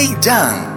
lay down.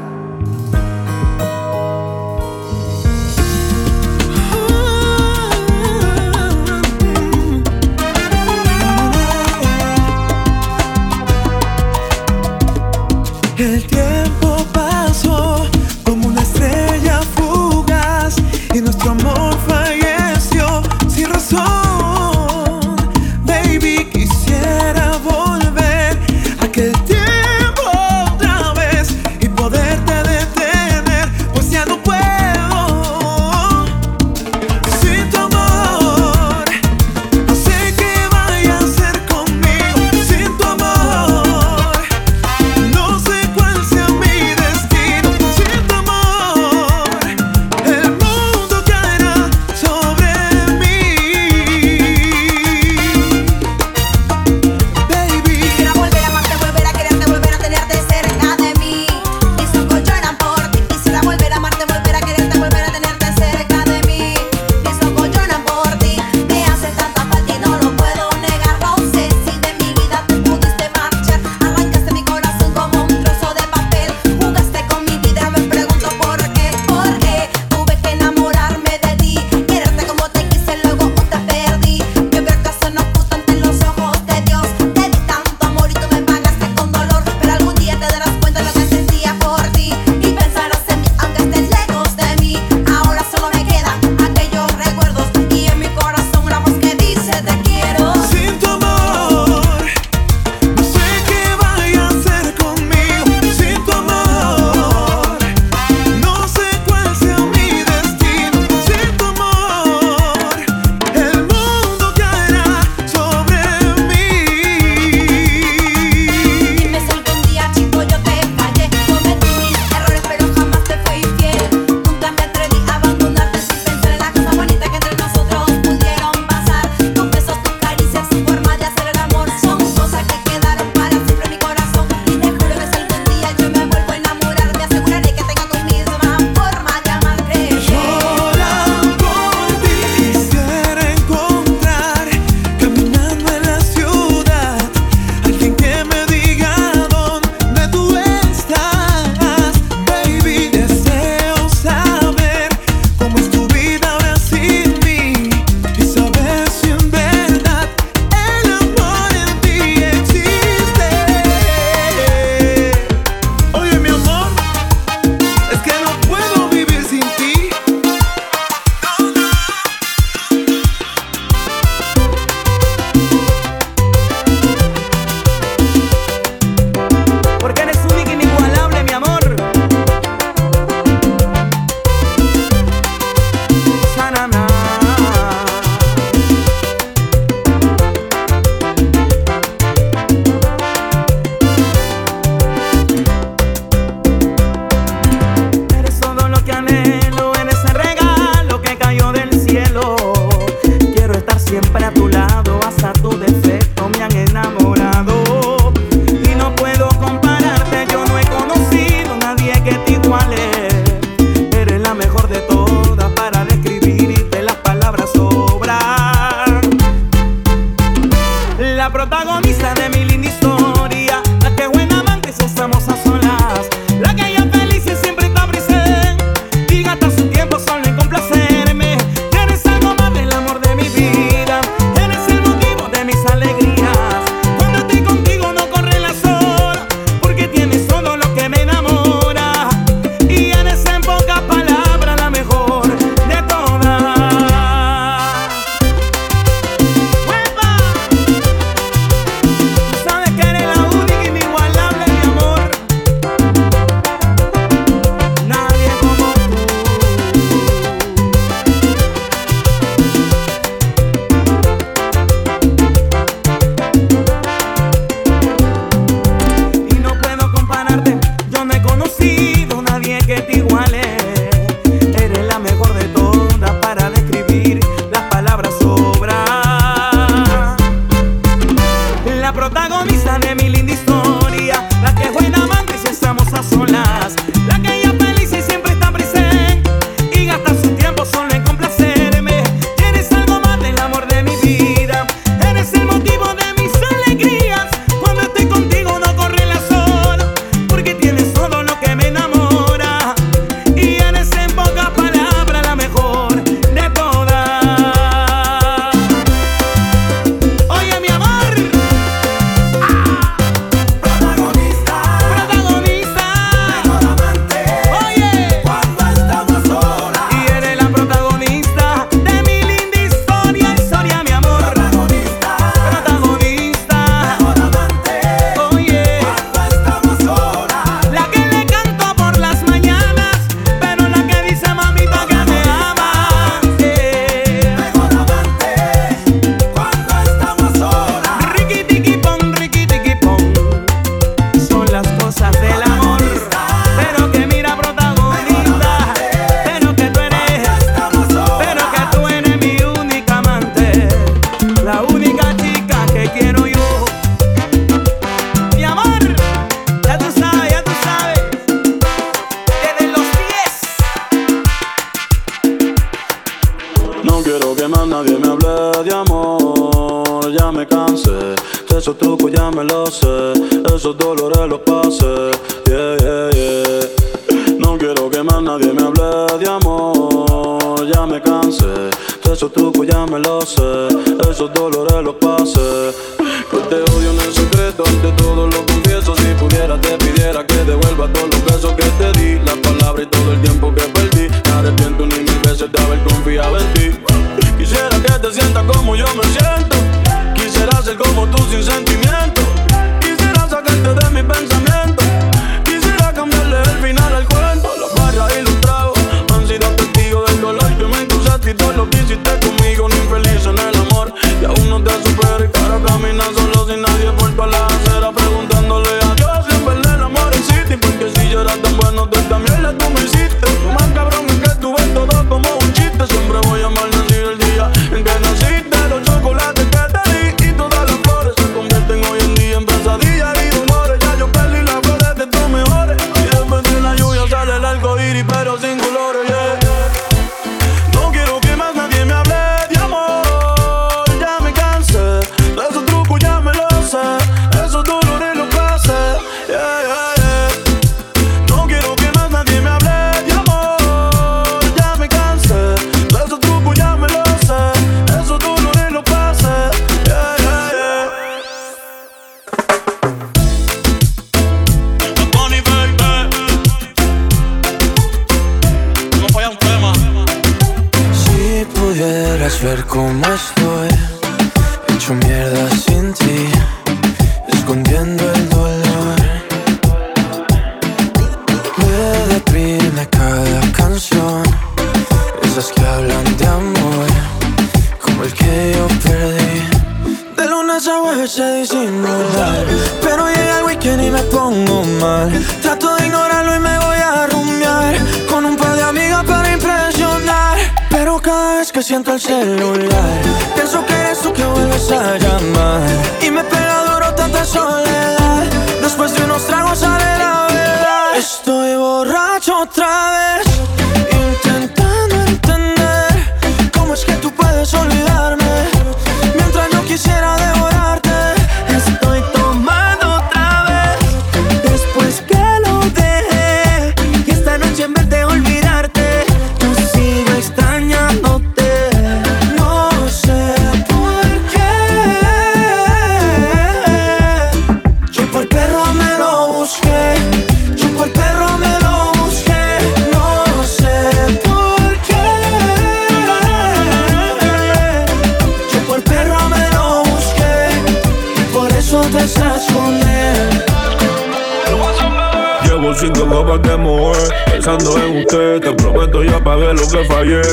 esos dolores los pasé.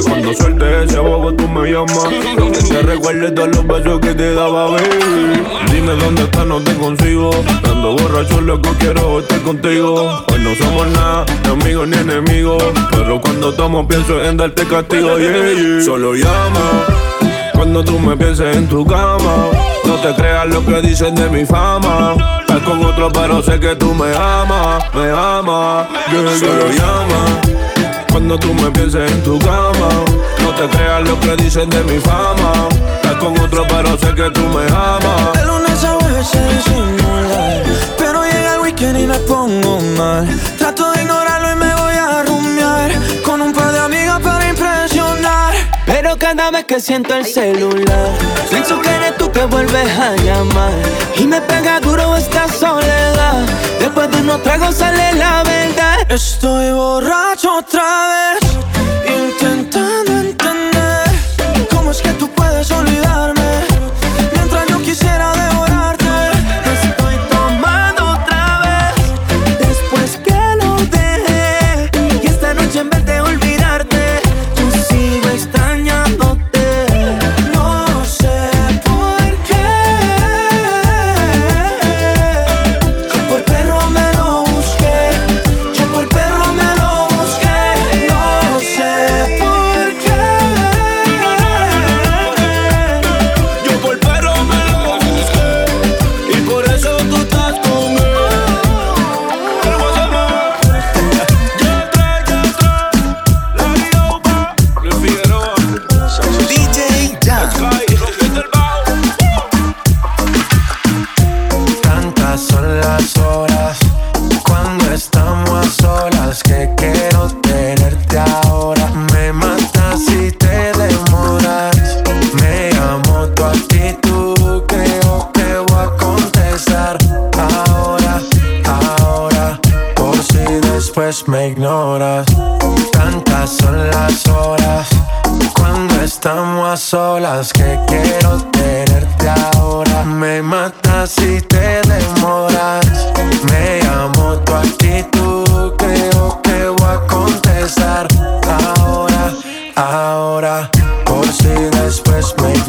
Cuando suelte ese bobo, tú me llamas. Lo que te recuerde todos los besos que te daba. Dime dónde estás, no te consigo. Dando borracho, loco, quiero estar contigo. Hoy no somos nada, ni amigos ni enemigos. Pero cuando tomo, pienso en darte castigo, yeah. Solo llama cuando tú me pienses en tu cama. No te creas lo que dicen de mi fama con otro, pero sé que tú me amas, me amas. Yo solo llama cuando tú me pienses en tu cama, no te creas lo que dicen de mi fama. Estás con otro, pero sé que tú me amas. De lunes a veces se pero llega el weekend y me pongo mal. Trato Cada vez que siento el celular, pienso que eres tú que vuelves a llamar. Y me pega duro esta soledad. Después de unos tragos sale la verdad. Estoy borracho otra vez.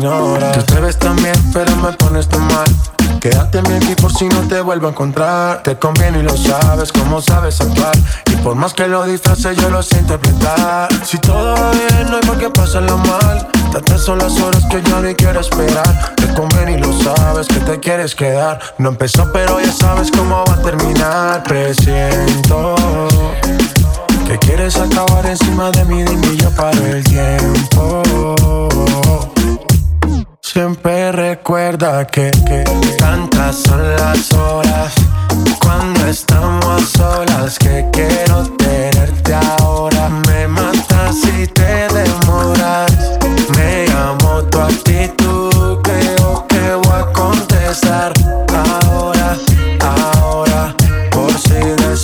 Te ves tan bien, pero me pones tan mal. Quédate en mi equipo si no te vuelvo a encontrar. Te conviene y lo sabes, como sabes actuar. Y por más que lo disfrace, yo lo sé interpretar. Si todo va bien, no hay por qué pasarlo mal. Tantas son las horas que yo ni quiero esperar. Te conviene y lo sabes que te quieres quedar. No empezó, pero ya sabes cómo va a terminar. Presiento que quieres acabar encima de mí, dime yo paro el tiempo. Siempre recuerda que, que tantas son las horas cuando estamos solas que quiero tenerte ahora. Me matas si te demoras. Me amo tu actitud, creo que voy a contestar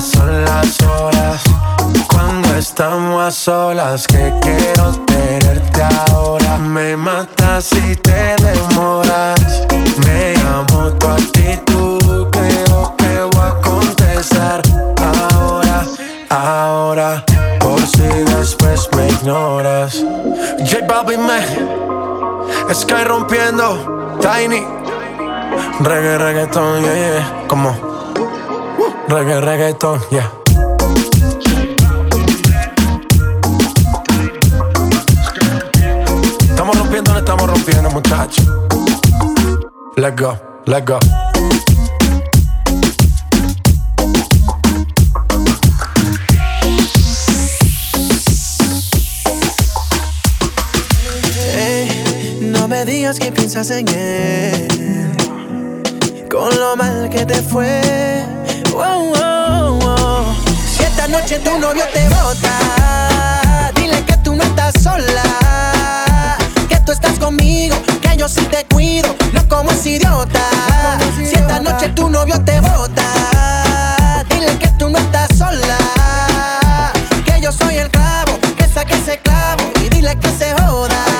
Son las horas cuando estamos a solas que quiero tenerte ahora. Me matas si te demoras. Me amo tu actitud, creo que voy a contestar ahora, ahora, por si después me ignoras. J Balvin me, Sky rompiendo, Tiny, reggae, reggaeton, yeah, yeah, como, reggae, reggaeton, yeah. Estamos rompiendo, no estamos rompiendo, muchachos. Let go, let go. Ey, no me digas que piensas en él. Con lo mal que te fue. Si esta noche tu novio te bota, dile que tú no estás sola. Que tú estás conmigo, que yo sí te cuido, no como ese idiota. Si esta noche tu novio te bota, dile que tú no estás sola. Que yo soy el clavo, que saque ese clavo y dile que se joda.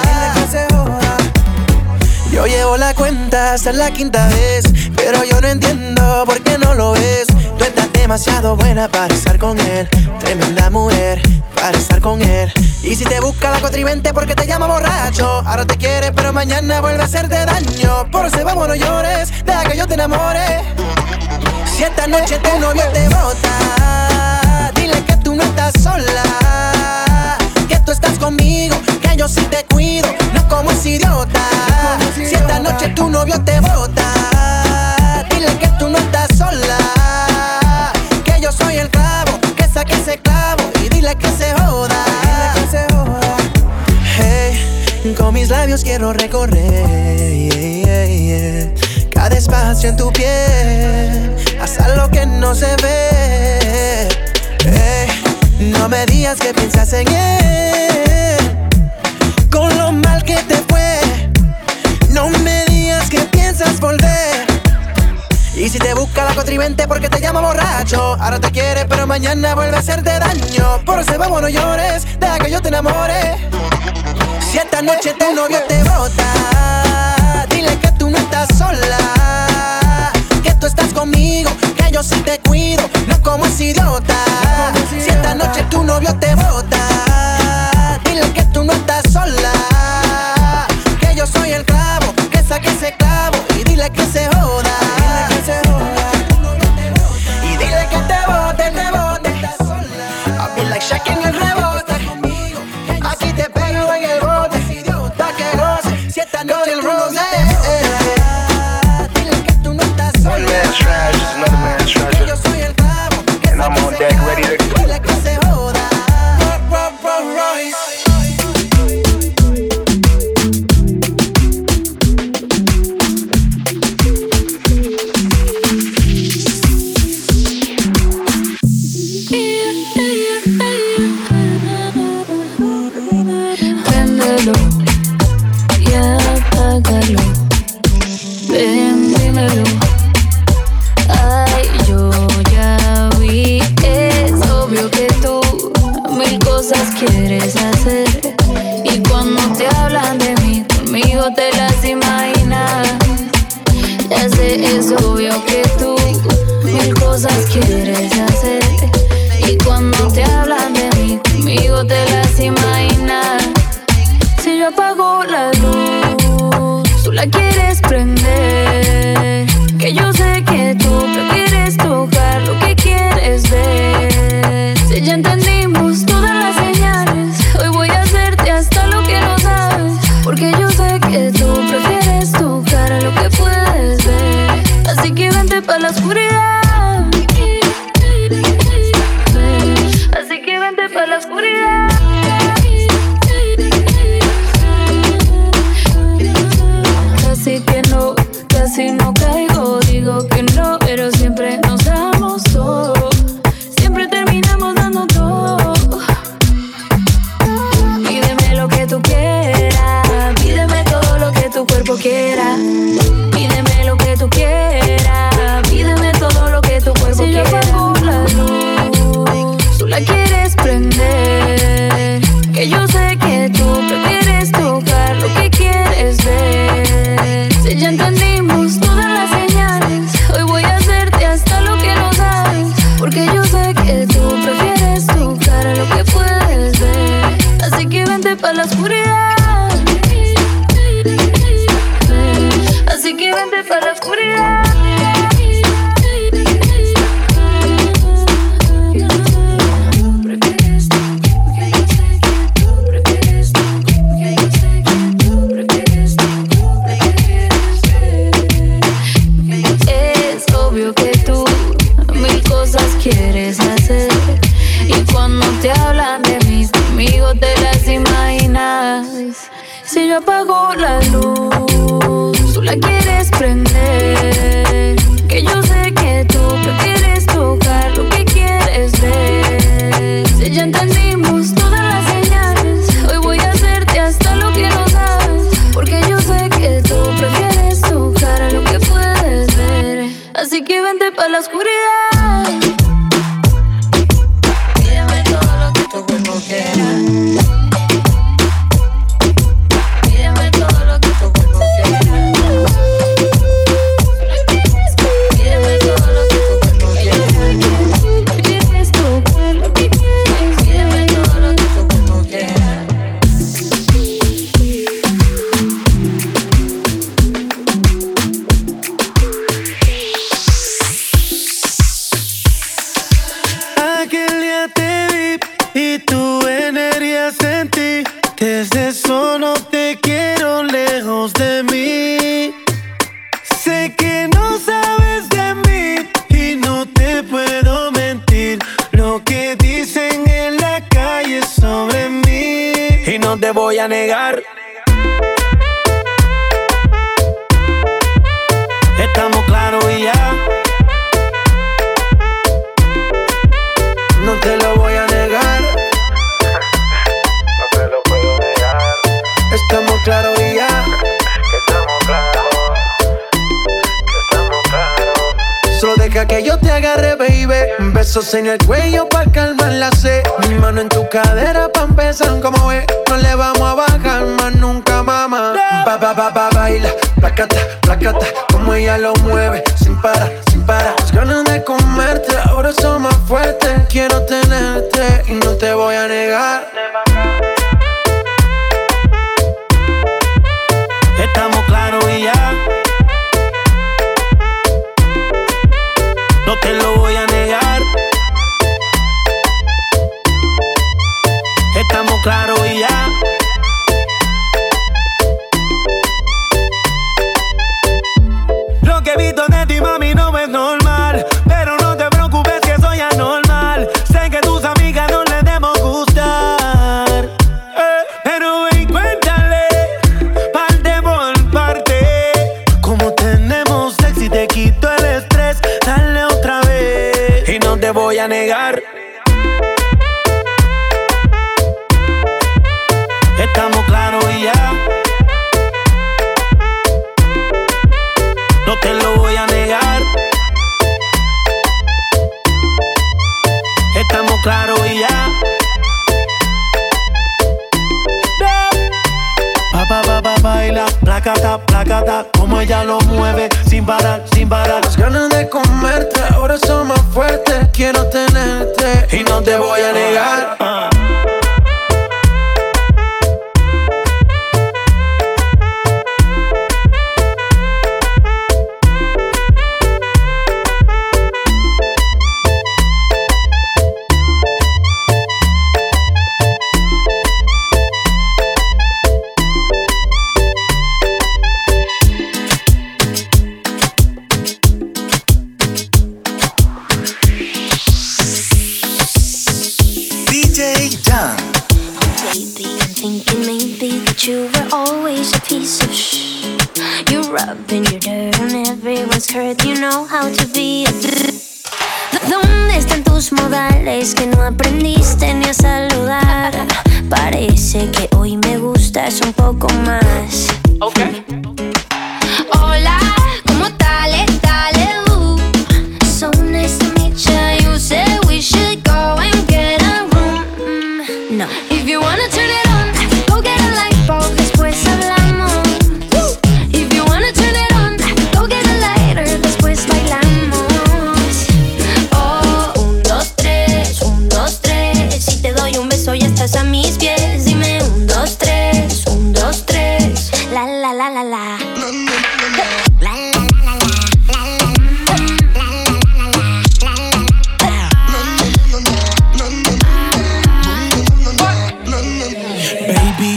Llevo la cuenta hasta la quinta vez, pero yo no entiendo por qué no lo ves. Tú estás demasiado buena para estar con él, tremenda mujer para estar con él. Y si te busca la cotrivente porque te llama borracho, ahora te quiere pero mañana vuelve a hacerte daño. Por eso vamos no llores, deja que yo te enamore. Si esta noche tu novio te bota, dile que tú no estás sola, que tú estás conmigo, que yo sí te cuido, no como ese idiota. Esta noche tu novio te bota, dile que tú no estás sola, que yo soy el clavo, que saque ese clavo y dile que se joda. Hey, con mis labios quiero recorrer. Cada espacio en tu piel, hasta lo que no se ve. Ey, no me digas que piensas en él, Y si te busca la cotrivente porque te llama borracho, ahora te quiere pero mañana vuelve a hacerte daño. Por eso vamos no llores, deja que yo te enamore. Si esta noche tu novio te bota, dile que tú no estás sola, que tú estás conmigo, que yo sí te cuido, no como ese idiota. Si esta noche tu novio te bota, dile que tú no estás sola, que yo soy el clavo, que saque ese clavo dile que se joda. En el cuello para calmar la sed. Mi mano en tu cadera pa' empezar, como ve. No le vamos a bajar más nunca, mamá. Ba, ba, ba, ba, baila, placata, placata. Como ella lo mueve, sin parar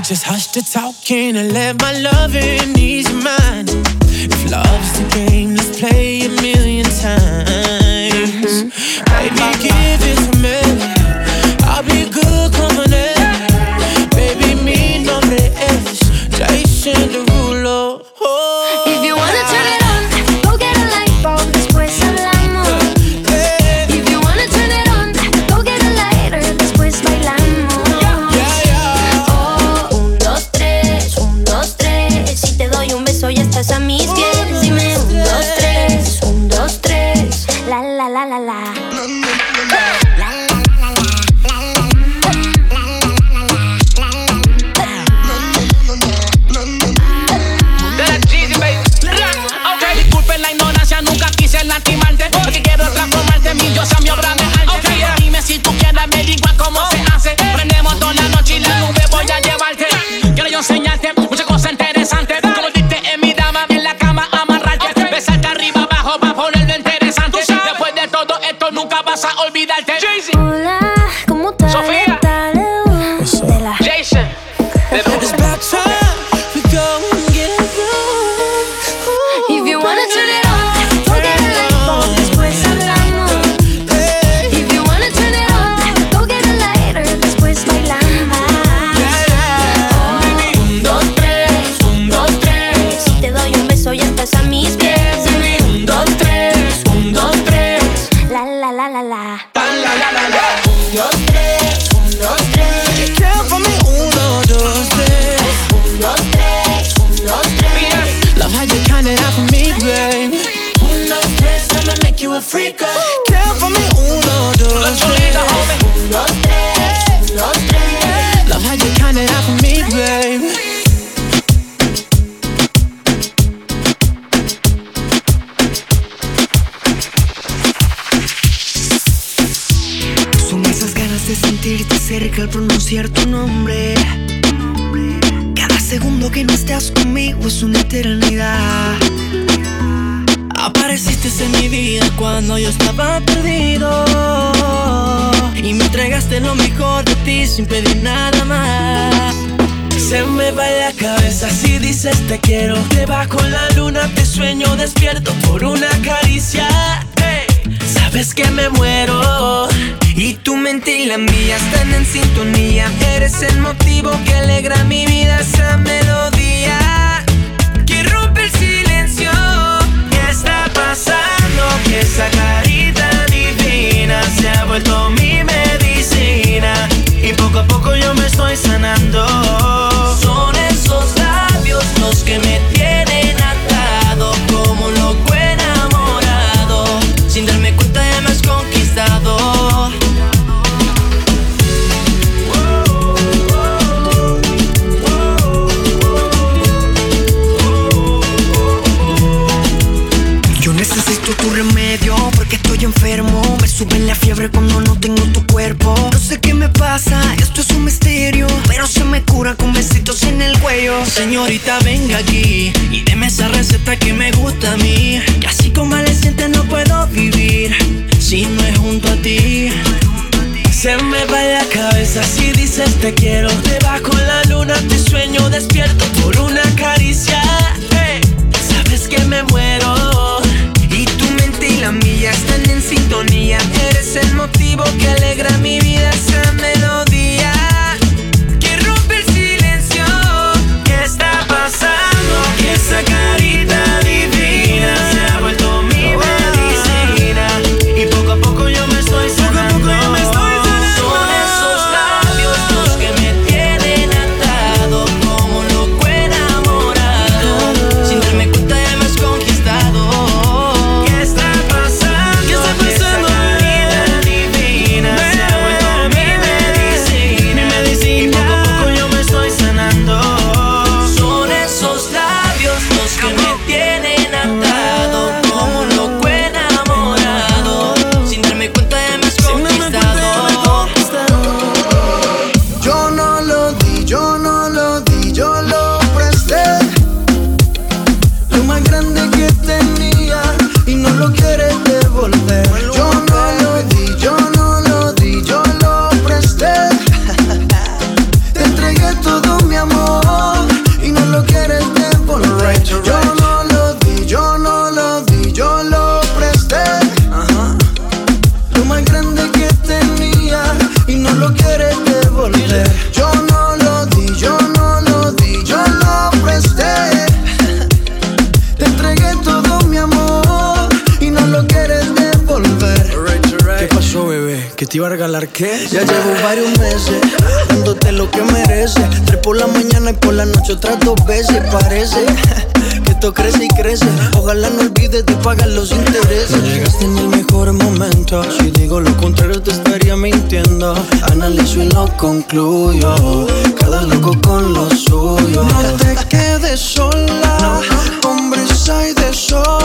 just hush the talking and let my loving ease your mind. If love's the game, let's play a million times. Mm-hmm. Baby, give it to me. Poco a poco yo me estoy sanando. olvides de los intereses. Llegaste en el mejor momento. Si digo lo contrario, te estaría mintiendo. Analizo y no concluyo. Cada loco con lo suyo. No te quedes sola, hombres hay de sol.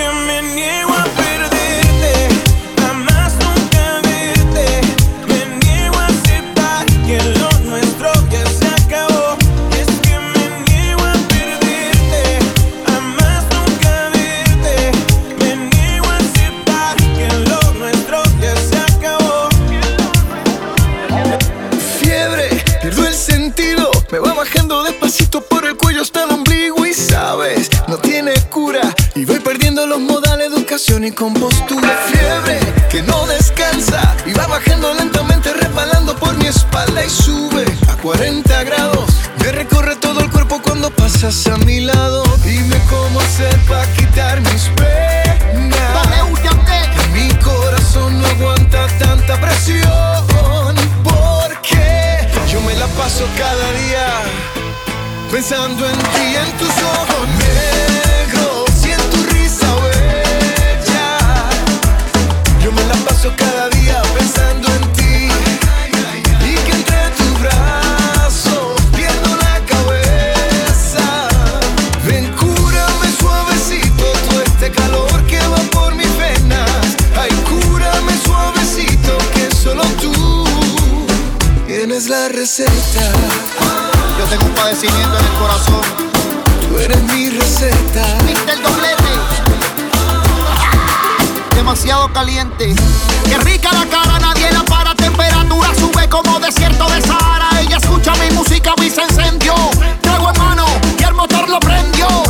que me niego a demasiado caliente. Qué rica la cara, nadie la para. Temperatura sube como desierto de Sahara. Ella escucha mi música, y se encendió. Trago en mano y el motor lo prendió.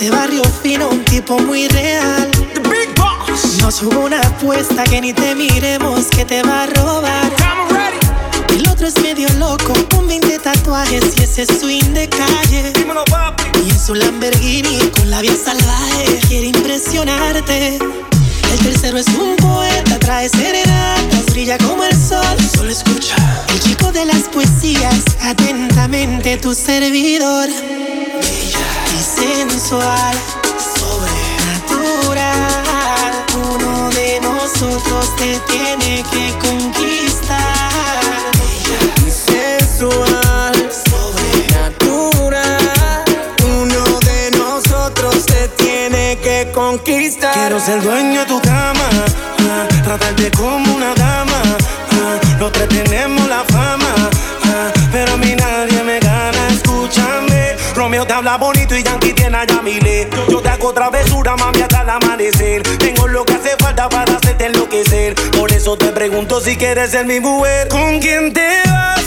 de barrio fino, un tipo muy real. The big boss. Nos hubo una apuesta que ni te miremos, que te va a robar. El otro es medio loco, con 20 tatuajes y ese swing de calle. Y en su Lamborghini con la vida salvaje quiere impresionarte. El tercero es un poeta, trae serenatas, brilla como el sol. Solo escucha. El chico de las poesías, atentamente tu servidor. Y sensual, sobrenatural. Uno de nosotros te tiene que conquistar. Bella y sensual, sobrenatural. Uno de nosotros te tiene que conquistar. Quiero ser dueño de tu cama, ah, tratarte como una dama. Ah, los tres tenemos la Te habla bonito y Yankee tiene a Yamile. Yo te hago travesura, mami, hasta el amanecer. Tengo lo que hace falta para hacerte enloquecer. Por eso te pregunto si quieres ser mi mujer. ¿Con quién te vas?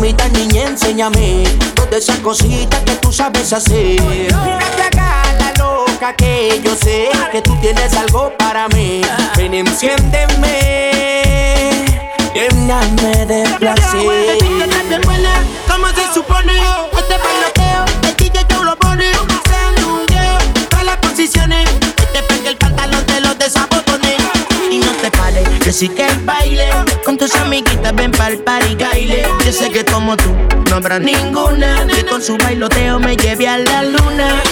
imita niña, enséñame todas esas cositas que tú sabes hacer. Mírate acá, la loca que yo sé que tú tienes algo para mí. Ven, enciéndeme, lléname de placer. Como se supone? que sí que el baile. Con tus amiguitas ven pa'l party, baile. Yo sé que como tú no habrá ninguna que con su bailoteo me lleve a la luna.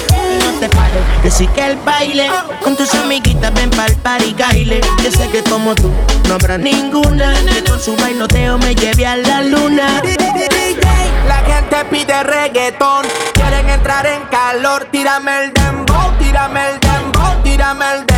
No te pares, que sí que el baile. Con tus amiguitas ven pa'l party, baile. Yo sé que como tú no habrá ninguna que con su bailoteo me lleve a la luna. La gente pide reggaetón, quieren entrar en calor. Tírame el dembow, tírame el dembow, tírame el dembow.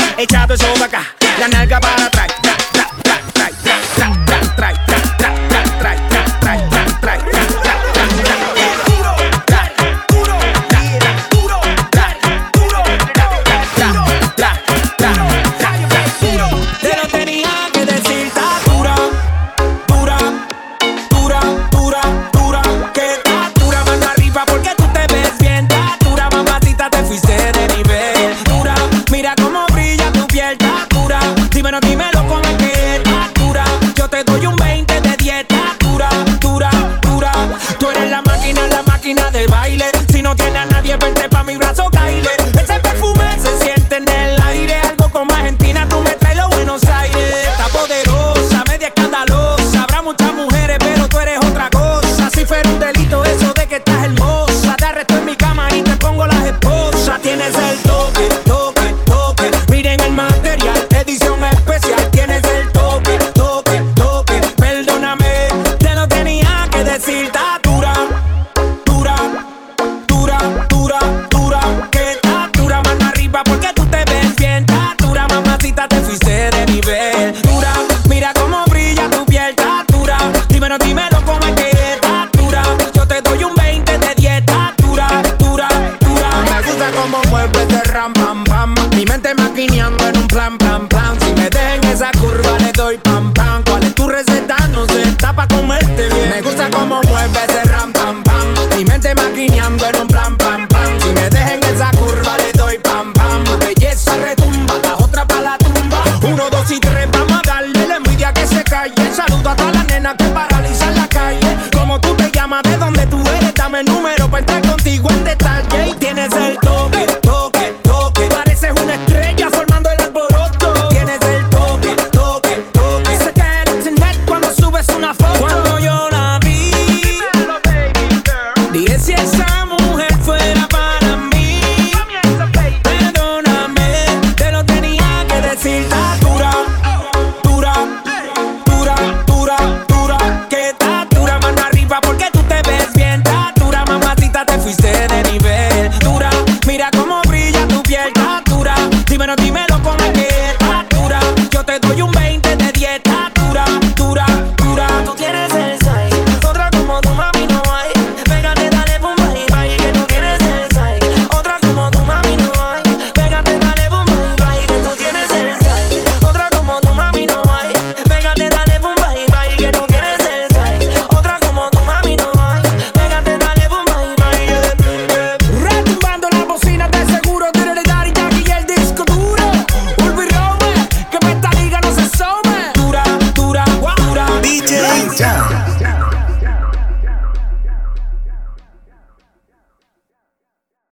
echado eso para acá, la nalga para atrás.